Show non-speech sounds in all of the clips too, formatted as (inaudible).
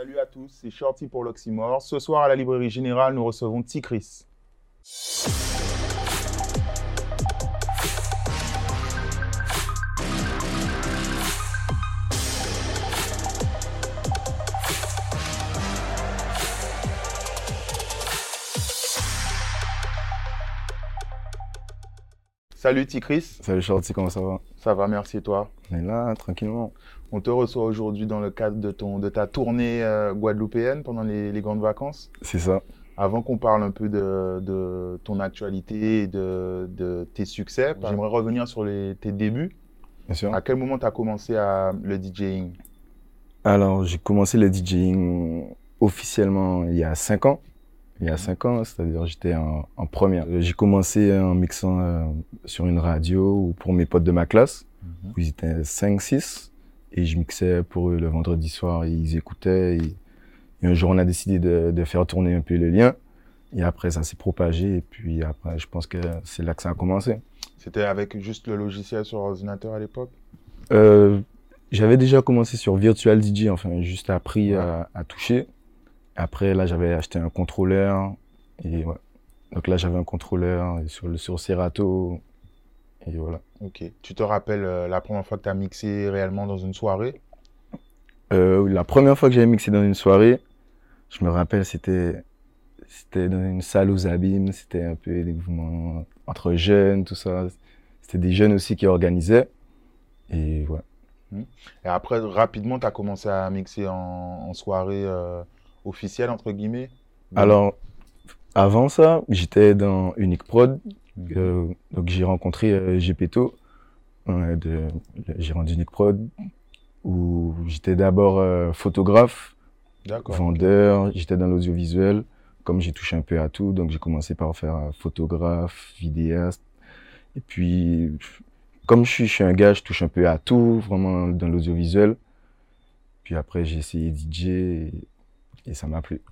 Salut à tous, c'est Shorty pour l'Oxymore. Ce soir à la Librairie Générale, nous recevons Tikris. Salut Tikris, Salut Shorty, comment ça va? Ça va, merci et toi On est là, tranquillement. On te reçoit aujourd'hui dans le cadre de, ton, de ta tournée euh, guadeloupéenne pendant les, les grandes vacances. C'est ça. Avant qu'on parle un peu de, de ton actualité et de, de tes succès, j'aimerais revenir sur les, tes débuts. Bien sûr. À quel moment tu as commencé à, le DJing? Alors, j'ai commencé le DJing officiellement il y a 5 ans. Il y a 5 ans, c'est-à-dire j'étais en, en première. J'ai commencé en mixant euh, sur une radio ou pour mes potes de ma classe. Mhm. Ils étaient 5-6 et je mixais pour eux le vendredi soir. Et ils écoutaient. Et, et un jour, on a décidé de, de faire tourner un peu les liens. Et après, ça s'est propagé. Et puis après, je pense que c'est là que ça a commencé. C'était avec juste le logiciel sur ordinateur à l'époque? Euh, j'avais déjà commencé sur Virtual DJ, enfin, juste appris Ouais. à, à toucher. Après, là, j'avais acheté un contrôleur. Et ouais. Donc là, j'avais un contrôleur sur, le, sur Serato. Et voilà. Ok. Tu te rappelles euh, la première fois que tu as mixé réellement dans une soirée? Euh, la première fois que j'avais mixé dans une soirée, je me rappelle, c'était c'était dans une salle aux abîmes. C'était un peu des mouvements entre jeunes, tout ça. C'était des jeunes aussi qui organisaient. Et ouais. Et après, rapidement, tu as commencé à mixer en, en soirée euh, officielle, entre guillemets Alors, avant ça, j'étais dans Unique Prod. Mhm. Euh, donc j'ai rencontré euh, Gepetto, euh, de, le gérant d'Unique Prod, où j'étais d'abord euh, photographe, D'accord. vendeur, j'étais dans l'audiovisuel. Comme j'ai touché un peu à tout, donc j'ai commencé par faire euh, photographe, vidéaste. Et puis, comme je suis, je suis un gars, je touche un peu à tout, vraiment dans l'audiovisuel. Puis après, j'ai essayé DJ et, ça m'a plu.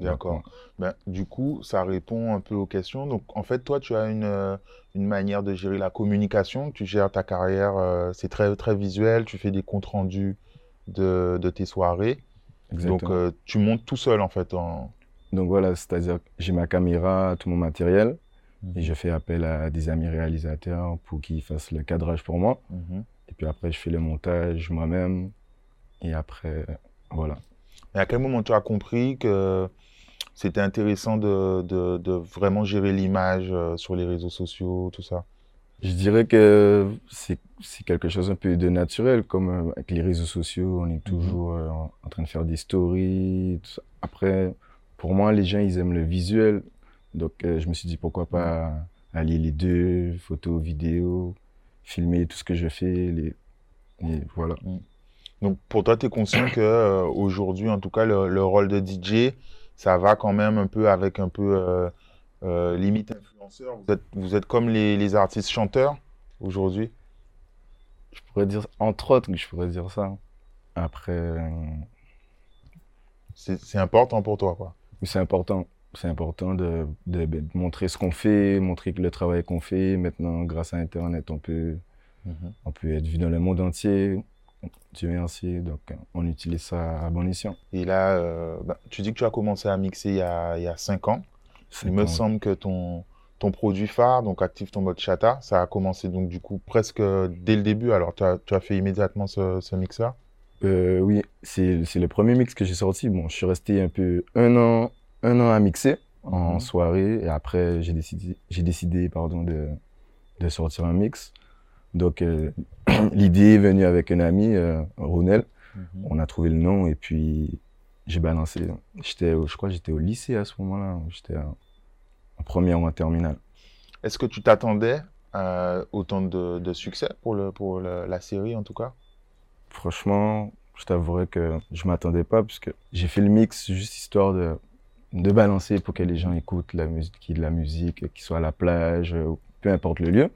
D'accord. Ben, du coup, ça répond un peu aux questions. Donc, en fait, toi, tu as une, euh, une manière de gérer la communication. Tu gères ta carrière, euh, c'est très, très visuel. Tu fais des comptes rendus de, de tes soirées. Exactement. Donc, euh, tu montes tout seul, en fait. En... Donc voilà, c'est-à-dire que j'ai ma caméra, tout mon matériel, et je fais appel à des amis réalisateurs pour qu'ils fassent le cadrage pour moi. Mhm. Et puis après, je fais le montage moi-même. Et après, voilà. Et à quel moment tu as compris que c'était intéressant de, de, de vraiment gérer l'image euh, sur les réseaux sociaux, tout ça? Je dirais que c'est quelque chose un peu de naturel, comme euh, avec les réseaux sociaux, on est toujours euh, en, en train de faire des stories. tout ça. Après, pour moi, les gens, ils aiment le visuel. Donc, euh, je me suis dit, pourquoi pas allier les deux, photos, vidéos, filmer tout ce que je fais. Les... Voilà. Donc, pour toi, tu es conscient que euh, aujourd'hui, en tout cas, le, le rôle de DJ, ça va quand même un peu avec un peu euh, euh, limite influenceur. Vous êtes, vous êtes comme les, les artistes chanteurs aujourd'hui? Je pourrais dire, entre autres, je pourrais dire ça. Après, C'est important pour toi, quoi. C'est important. C'est important de, de- de montrer ce qu'on fait, montrer le travail qu'on fait. Maintenant, grâce à Internet, on peut, on peut être vu dans le monde entier. Dieu merci. Donc, euh, on utilise ça à bon escient. Et là, euh, bah, tu dis que tu as commencé à mixer il y a, il y a cinq ans. Il me semble que ton, ton produit phare, donc Active ton mode chata, ça a commencé donc du coup presque dès le début. Alors, tu as, tu as fait immédiatement ce, ce mixeur? Euh, oui, c'est le premier mix que j'ai sorti. Bon, je suis resté un peu un an, un an à mixer en Mhm. soirée et après j'ai décidé, j'ai décidé pardon de, de sortir un mix. Donc euh, (clears throat) l'idée est venue avec un ami, euh, Ronel. On a trouvé le nom et puis j'ai balancé. J'étais, je crois, que j'étais au lycée à ce moment-là. J'étais en, première ou en terminale. Est-ce que tu t'attendais à autant de, de succès pour, le, pour le- la série en tout cas? Franchement, je t'avouerais que je m'attendais pas parce que j'ai fait le mix juste histoire de, de balancer pour que les gens écoutent la musique, de la musique, qu'ils soient à la plage, euh, peu importe le lieu.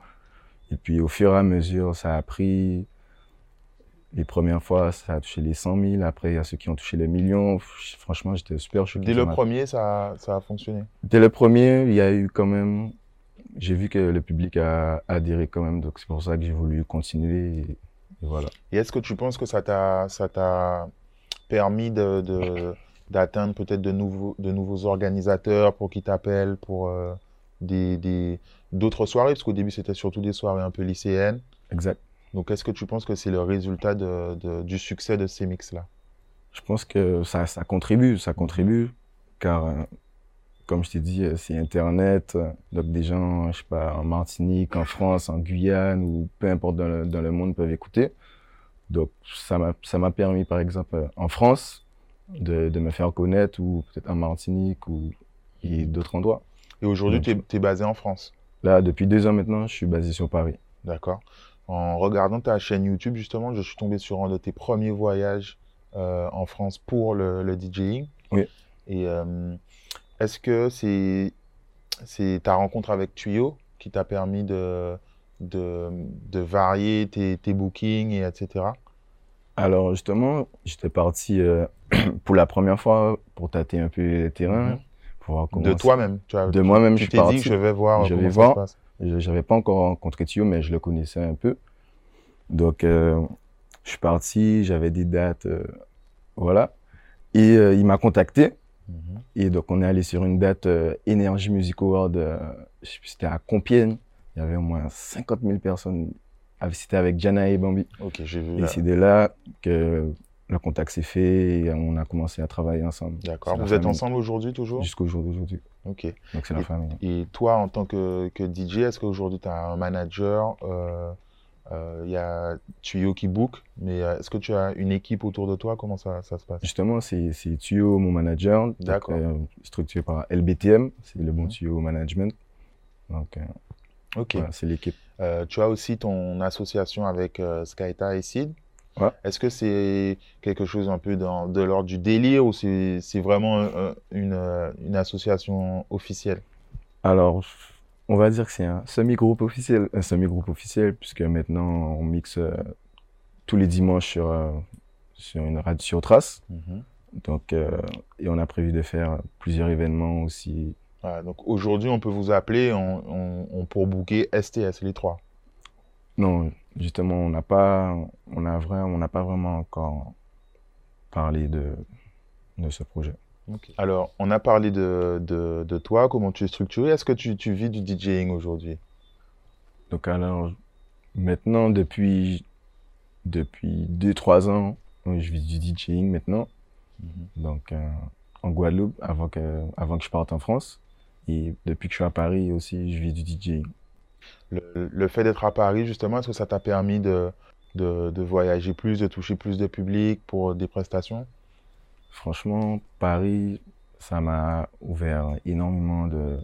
Et puis au fur et à mesure, ça a pris. Les premières fois, ça a touché les 100 000. Après, il y a ceux qui ont touché les millions. Franchement, j'étais super choqué. Dès le m'a- premier, ça, ça a fonctionné. Dès le premier, il y a eu quand même. J'ai vu que le public a adhéré quand même. Donc c'est pour ça que j'ai voulu continuer. Et, et voilà. Et est-ce que tu penses que ça t'a, ça t'a permis de, de- d'atteindre peut-être de nouveaux, de nouveaux organisateurs pour qu'ils t'appellent pour euh, des, d'autres soirées? Parce qu'au début, c'était surtout des soirées un peu lycéennes. Exact. Donc, est-ce que tu penses que c'est le résultat de, de- du succès de ces mix-là? Je pense que ça, ça contribue, ça contribue, car euh, comme je t'ai dit, euh, c'est Internet, euh, donc des gens, je sais pas, en Martinique, en France, en Guyane, ou peu importe dans le, dans le monde peuvent écouter. Donc ça m'a, permis, par exemple, en France, de, de me faire connaître, ou peut-être en Martinique, ou d'autres endroits. Et aujourd'hui, tu es, basé en France. Là, depuis deux ans maintenant, je suis basé sur Paris. D'accord. En regardant ta chaîne YouTube, justement, je suis tombé sur un de tes premiers voyages euh, en France pour le, le DJing. Oui. Et euh, est-ce que c'est ta rencontre avec Tuyo qui t'a permis de, de, de varier tes, tes bookings et etc. Alors justement, j'étais parti euh, (clears throat) pour la première fois pour tâter un peu les terrains, Mhm. Pour voir comment De toi-même. De moi-même, je suis dit parti. que je vais voir Je vais voir. Je n'avais pas encore rencontré Thio, mais je le connaissais un peu. Donc, euh, je suis parti, j'avais des dates, euh, voilà. Et euh, il m'a contacté. Mhm. Et donc, on est allé sur une date Energy Music Award, c'était à Compiègne. Il y avait au moins 50 000 personnes. C'était avec Jana et Bambi. Ok, j'ai vu. Et c'est de là que le contact s'est fait et on a commencé à travailler ensemble. D'accord. Vous êtes famille. ensemble aujourd'hui toujours? Jusqu'au jour d'aujourd'hui. Ok. Donc, c'est la famille. Et toi, en tant que, que DJ, est-ce qu'aujourd'hui tu as un manager euh, euh, Il y a Tuyo qui book, mais euh, est-ce que tu as une équipe autour de toi? Comment ça, ça se passe? Justement, c'est Tuyau, mon manager. D'accord. euh, structuré par LBTM, c'est le bon Mhm. Tuyau Management. Donc, euh, Ok. voilà, c'est l'équipe. Tu as aussi ton association avec Skyta et Sid. Ouais. Est-ce que c'est quelque chose un peu dans, de l'ordre du délire ou c'est c'est vraiment euh, une, euh, une association officielle? Alors, on va dire que c'est un semi-groupe officiel, un semi-groupe officiel, puisque maintenant on mixe euh, tous les dimanches sur, euh, sur une radio sur Trace. Donc, euh, et on a prévu de faire plusieurs événements aussi. Voilà, donc aujourd'hui, on peut vous appeler on, on, on pour booker STS, les trois? Non, justement, on n'a pas, on a vraiment, on n'a pas vraiment encore parlé de, de ce projet. Alors, on a parlé de, de, de toi, comment tu es structuré. Est-ce que tu, tu vis du DJing aujourd'hui? Donc alors, maintenant, depuis, depuis 2-3 ans, je vis du DJing maintenant. Donc, euh, en Guadeloupe, avant que, avant que je parte en France. Et depuis que je suis à Paris aussi, je vis du DJing. Le, le fait d'être à Paris, justement, est-ce que ça t'a permis de, de, de voyager plus, de toucher plus de public pour des prestations? Franchement, Paris, ça m'a ouvert énormément de,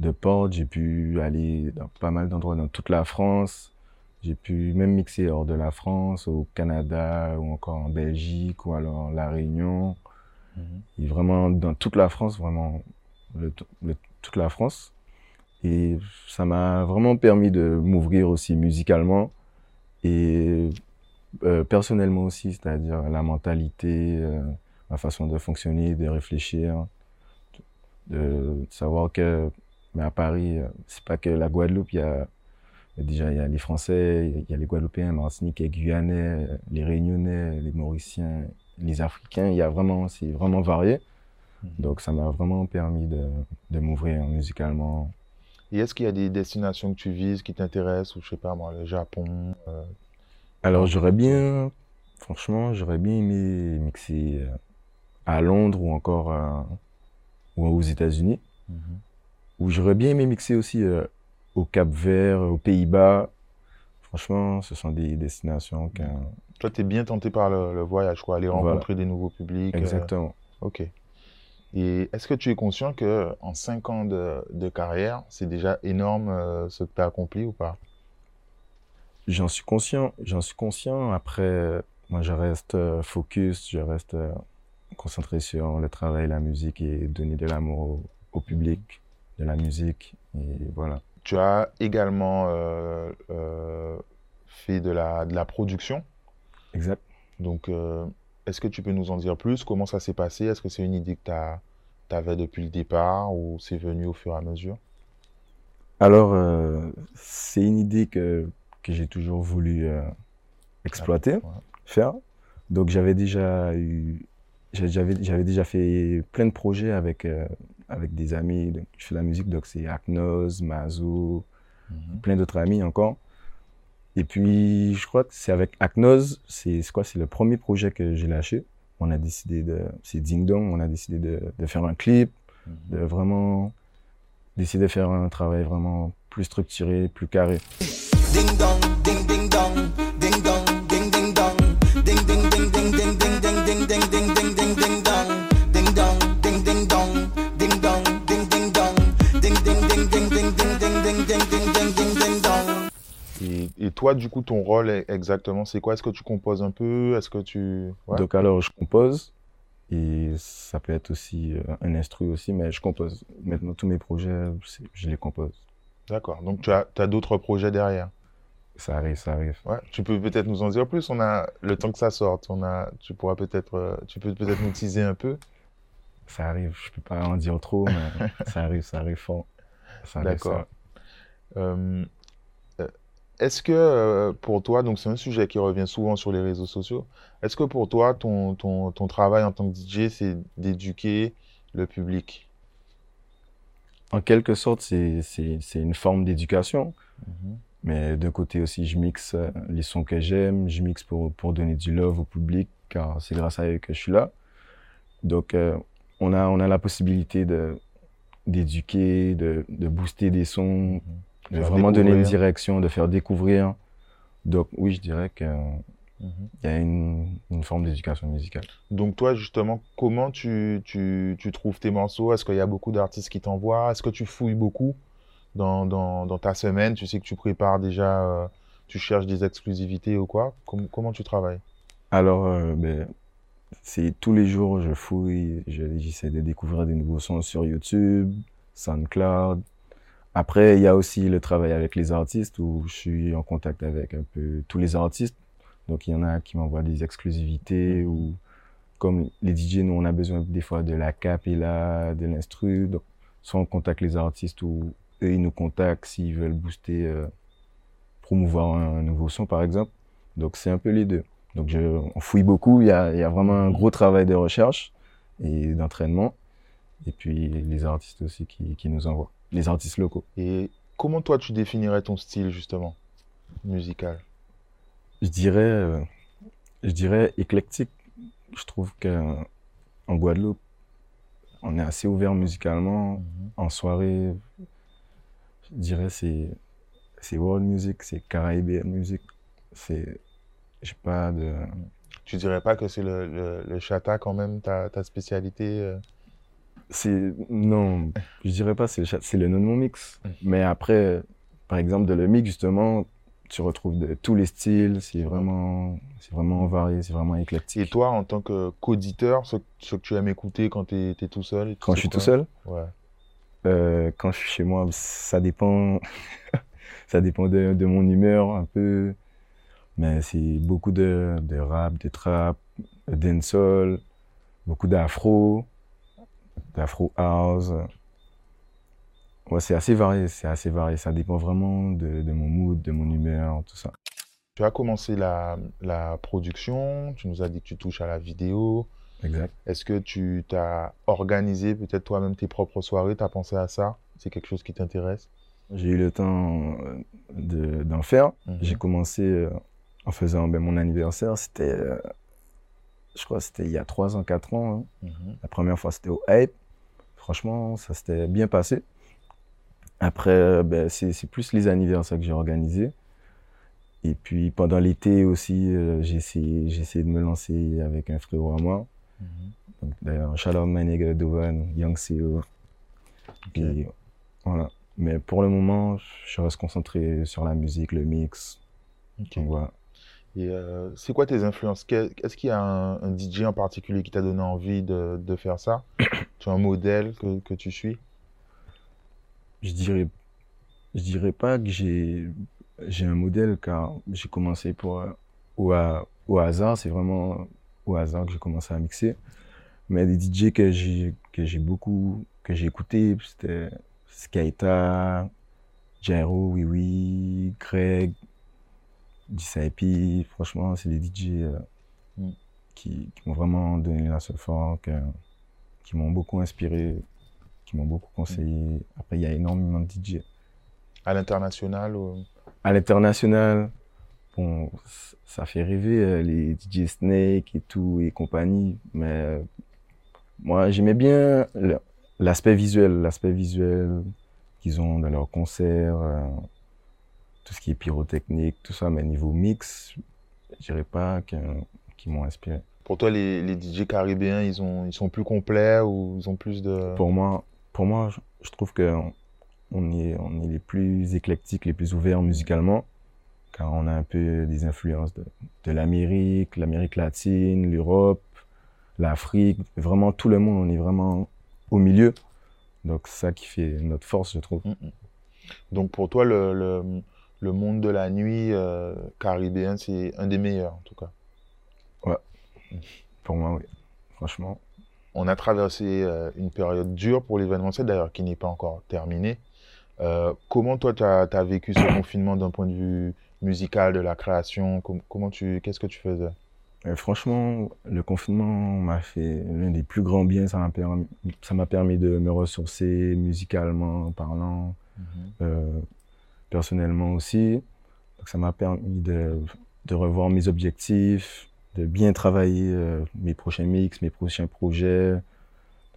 de portes. J'ai pu aller dans pas mal d'endroits dans toute la France. J'ai pu même mixer hors de la France, au Canada, ou encore en Belgique, ou alors La Réunion. Et vraiment, dans toute la France, vraiment, le- le- toute la France. Et ça m'a vraiment permis de m'ouvrir aussi musicalement et euh, personnellement aussi, c'est-à-dire la mentalité, euh, ma façon de fonctionner, de réfléchir, de savoir que, mais à Paris, euh, c'est pas que la Guadeloupe, il y a déjà il y a les Français, il y a les Guadeloupéens, Martinique, les Guyanais, les Réunionnais, les Mauriciens, les Africains, il y a vraiment, c'est vraiment varié. Donc ça m'a vraiment permis de, de m'ouvrir musicalement. Et est-ce qu'il y a des destinations que tu vises qui t'intéressent, ou je sais pas moi, le Japon euh, Alors j'aurais bien, franchement, j'aurais bien aimé mixer euh, à Londres ou encore euh, ou aux États-Unis. Ou j'aurais bien aimé mixer aussi euh, au Cap-Vert, aux Pays-Bas. Franchement, ce sont des destinations que... Toi, tu es bien tenté par le, le voyage, quoi, aller Voilà. rencontrer des nouveaux publics. euh, Exactement. Ok. Et est-ce que tu es conscient que en 5 ans de, de carrière, c'est déjà énorme euh, ce que tu as accompli ou pas? J'en suis conscient, j'en suis conscient. Après, euh, moi, je reste euh, focus, je reste concentré sur le travail, la musique et donner de l'amour au, au public de la musique. Et voilà. Tu as également euh, euh, fait de la, de la production? Exact. Donc, est-ce que tu peux nous en dire plus? Comment ça s'est passé? Est-ce que c'est une idée que tu avais depuis le départ ou c'est venu au fur et à mesure? Alors, euh, c'est une idée que, que j'ai toujours voulu euh, exploiter, Ouais. faire. Donc, j'avais déjà eu j'avais j'avais déjà fait plein de projets avec, euh, avec des amis. Donc, je fais de la musique, donc c'est Acnos, Mazo, Mhm. plein d'autres amis encore. Et puis, je crois que c'est avec Acnos, c'est quoi, c'est le premier projet que j'ai lâché. On a décidé de, c'est Ding Dong, on a décidé de, de faire un clip, Mhm. de vraiment, d'essayer de faire un travail vraiment plus structuré, plus carré. Ding dong, ding ding dong, ding toi, du coup, ton rôle est- exactement, c'est quoi? Est-ce que tu composes un peu? Est-ce que tu... Ouais. Donc alors, je compose, et ça peut être aussi euh, un instru aussi, mais je compose. Maintenant, tous mes projets, je les compose. D'accord. Donc, tu as, as d'autres projets derrière? Ça arrive, ça arrive. Ouais. Tu peux peut-être nous en dire plus? On a le temps que ça sorte. On a, tu pourras peut-être, euh, tu peux peut-être nous teaser un peu? Ça arrive, je peux pas en dire trop, mais (laughs) ça arrive, ça arrive fort. D'accord. euh, est-ce que euh, pour toi, donc c'est un sujet qui revient souvent sur les réseaux sociaux, est-ce que pour toi, ton, ton, ton travail en tant que DJ, c'est d'éduquer le public? En quelque sorte, c'est, une forme d'éducation. Mais d'un côté aussi, je mixe euh, les sons que j'aime, je mixe pour, pour donner du love au public, car c'est grâce à eux que je suis là. Donc, euh, on, a, on a la possibilité d'éduquer, de, de booster des sons, de vraiment donner une direction, de faire découvrir. Donc, oui, je dirais qu'il Mhm. y a une, une forme d'éducation musicale. Donc toi, justement, comment tu, tu, tu trouves tes morceaux? Est-ce qu'il y a beaucoup d'artistes qui t'envoient? Est-ce que tu fouilles beaucoup dans, dans, dans ta semaine? Tu sais que tu prépares déjà, euh, tu cherches des exclusivités ou quoi? Com- comment tu travailles? Alors, euh, ben, c'est tous les jours, je fouille, je- j'essaie de découvrir des nouveaux sons sur YouTube, SoundCloud. Après, il y a aussi le travail avec les artistes où je suis en contact avec un peu tous les artistes. Donc, il y en a qui m'envoient des exclusivités ou comme les DJ, nous, on a besoin des fois de la capella, de l'instru. Donc, soit on contacte les artistes ou eux, ils nous contactent s'ils veulent booster, euh, promouvoir un, un nouveau son, par exemple. Donc, c'est un peu les deux. Donc, je, on fouille beaucoup. Il y a, il y a vraiment un gros travail de recherche et d'entraînement. Et puis, les artistes aussi qui, qui nous envoient. Les artistes locaux. Et comment toi, tu définirais ton style, justement, musical? Je dirais, euh, je dirais éclectique. Je trouve que en Guadeloupe, on est assez ouvert musicalement. En soirée, je dirais c'est c'est world music, c'est caribbean music. C'est j'ai pas de Tu dirais pas que c'est le, le, le chata quand même, ta, ta spécialité? euh? C'est non, je dirais pas c'est c'est le non mix. Mais après, par exemple de le mix justement, tu retrouves de tous les styles. C'est vraiment c'est vraiment varié, c'est vraiment éclectique. Et toi, en tant que qu'auditeur, ce, ce que tu aimes écouter quand tu es, tout seul? Quand je suis tout seul. Ouais. Euh, quand je suis chez moi, ça dépend, (laughs) ça dépend de, de mon humeur un peu. Mais c'est beaucoup de, de rap, de trap, de dancehall, beaucoup d'afro, d'afro house. Ouais, c'est assez varié, c'est assez varié. Ça dépend vraiment de, de mon mood, de mon humeur, tout ça. Tu as commencé la, la production, tu nous as dit que tu touches à la vidéo. Exact. Est-ce que tu t'as organisé peut-être toi-même tes propres soirées? Tu as pensé à ça? C'est quelque chose qui t'intéresse? J'ai eu le temps euh, de- d'en faire. Mhm. J'ai commencé euh, en faisant ben, mon anniversaire. C'était, euh, je crois, que c'était il y a 3 ans, 4 ans. hein. Mhm. La première fois, c'était au Hype. Franchement, ça s'était bien passé. Après, euh, ben, c'est plus les anniversaires que j'ai organisés. Et puis, pendant l'été aussi, euh, j'ai essayé, essayé de me lancer avec un frérot à moi. Mhm. D'ailleurs, my nigga Dovan, Young CEO. Voilà. Mais pour le moment, je reste concentré sur la musique, le mix. Ok. Donc voilà. Et euh, c'est quoi tes influences? Est-ce qu'il y a un, un DJ en particulier qui t'a donné envie de, de faire ça? (coughs) Tu as un modèle que, que tu suis? Je dirais, je dirais pas que j'ai, j'ai un modèle car j'ai commencé pour, euh, au, au hasard, c'est vraiment au hasard que j'ai commencé à mixer. Mais des DJ que j'ai, que j'ai beaucoup, que j'ai écouté, c'était Skaita, Jairo, Oui Oui, Greg, DCIP. Franchement, c'est des DJ euh, Mm. qui, qui m'ont vraiment donné la seule fort, que- qui m'ont beaucoup inspiré, qui m'ont beaucoup conseillé. Après, il y a énormément de DJ. À l'international ou- À l'international, bon, ça fait rêver euh, les DJ Snake et tout et compagnie, mais euh, moi j'aimais bien l'aspect visuel, l'aspect visuel qu'ils ont dans leurs concerts, euh, tout ce qui est pyrotechnique, tout ça, mais niveau mix, je dirais pas qu'ils m'ont inspiré. Pour toi, les, les DJ caribéens, ils, ont, ils sont plus complets ou ils ont plus de... Pour moi, pour moi, je, trouve que on est, on est les plus éclectiques, les plus ouverts musicalement, car on a un peu des influences de, de l'Amérique, l'Amérique latine, l'Europe, l'Afrique, vraiment tout le monde, on est vraiment au milieu. Donc ça qui fait notre force, je trouve. Donc pour toi, le, le, le monde de la nuit euh, caribéen, c'est un des meilleurs en tout cas. Pour moi, oui. Franchement. On a traversé euh, une période dure pour l'événementiel, d'ailleurs qui n'est pas encore terminée. Euh, comment toi, tu as, vécu ce (coughs) confinement d'un point de vue musical, de la création? Com- Comment tu, Qu'est-ce que tu faisais? Euh, franchement, le confinement m'a fait l'un des plus grands biens. Ça m'a permis, permis de me ressourcer musicalement parlant. euh, personnellement aussi. Donc ça m'a permis de, de revoir mes objectifs, de bien travailler euh, mes prochains mix, mes prochains projets, euh,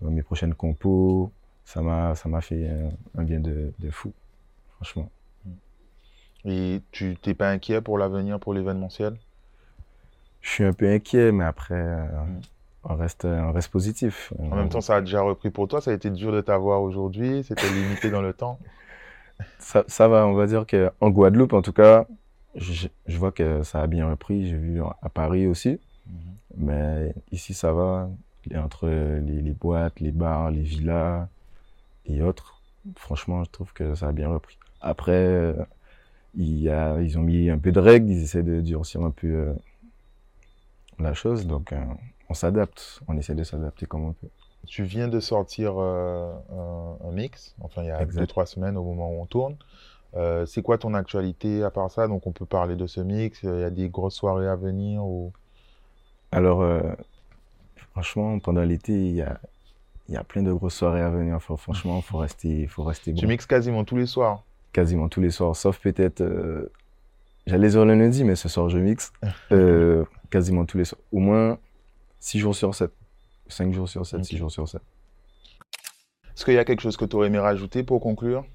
mes prochaines compos. Ça m'a, ça m'a fait un bien de, de fou, franchement. Et tu t'es pas inquiet pour l'avenir, pour l'événementiel? Je suis un peu inquiet, mais après, euh, on, reste, on reste positif. En même temps, ça a déjà repris pour toi. Ça a été dur de t'avoir aujourd'hui. C'était limité dans le temps. Ça, ça va, on va dire qu'en Guadeloupe, en tout cas, je, je vois que ça a bien repris. J'ai vu à Paris aussi. Mais ici, ça va. Entre les, les boîtes, les bars, les villas et autres, franchement, je trouve que ça a bien repris. Après, euh, il y a, ils ont mis un peu de règles, ils essaient de durcir un peu euh, la chose. Donc, euh, on s'adapte. On essaie de s'adapter comme on peut. Tu viens de sortir euh, un, un mix, enfin il y a Exact. deux, trois semaines au moment où on tourne. Euh, c'est quoi ton actualité à part ça? Donc on peut parler de ce mix, il y a des grosses soirées à venir ou... Alors, euh, franchement, pendant l'été, il y a, il y a plein de grosses soirées à venir. Faut- franchement, il faut rester, faut rester Tu bon. mixes quasiment tous les soirs? quasiment tous les soirs, sauf peut-être. euh, J'allais dire le lundi, mais ce soir, je mixe. (laughs) Euh, quasiment tous les soirs. Au moins 6 jours sur 7. 5 jours sur 7, Ok. 6 jours sur 7. Est-ce qu'il y a quelque chose que tu aurais aimé rajouter pour conclure?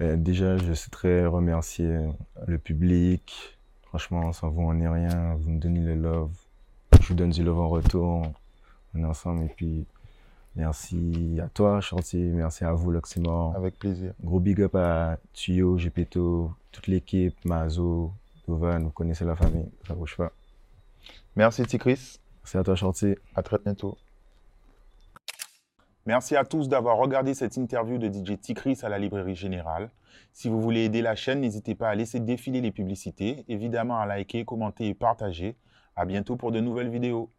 Euh, déjà, je souhaiterais remercier le public. Franchement, sans vous, on n'est rien. Vous me donnez le love. Je vous donne du love en retour. On est ensemble. Et puis, merci à toi, Chantier. Merci à vous, l'Oxymore. Avec plaisir. Gros big up à Tuyo, Gepetto, toute l'équipe, Mazo, Dovan. Vous connaissez la famille. Ça bouge pas. Merci Tikris. Merci à toi, Chantier. À très bientôt. Merci à tous d'avoir regardé cette interview de DJ Tikris à la Librairie Générale. Si vous voulez aider la chaîne, n'hésitez pas à laisser défiler les publicités, évidemment à liker, commenter et partager. À bientôt pour de nouvelles vidéos.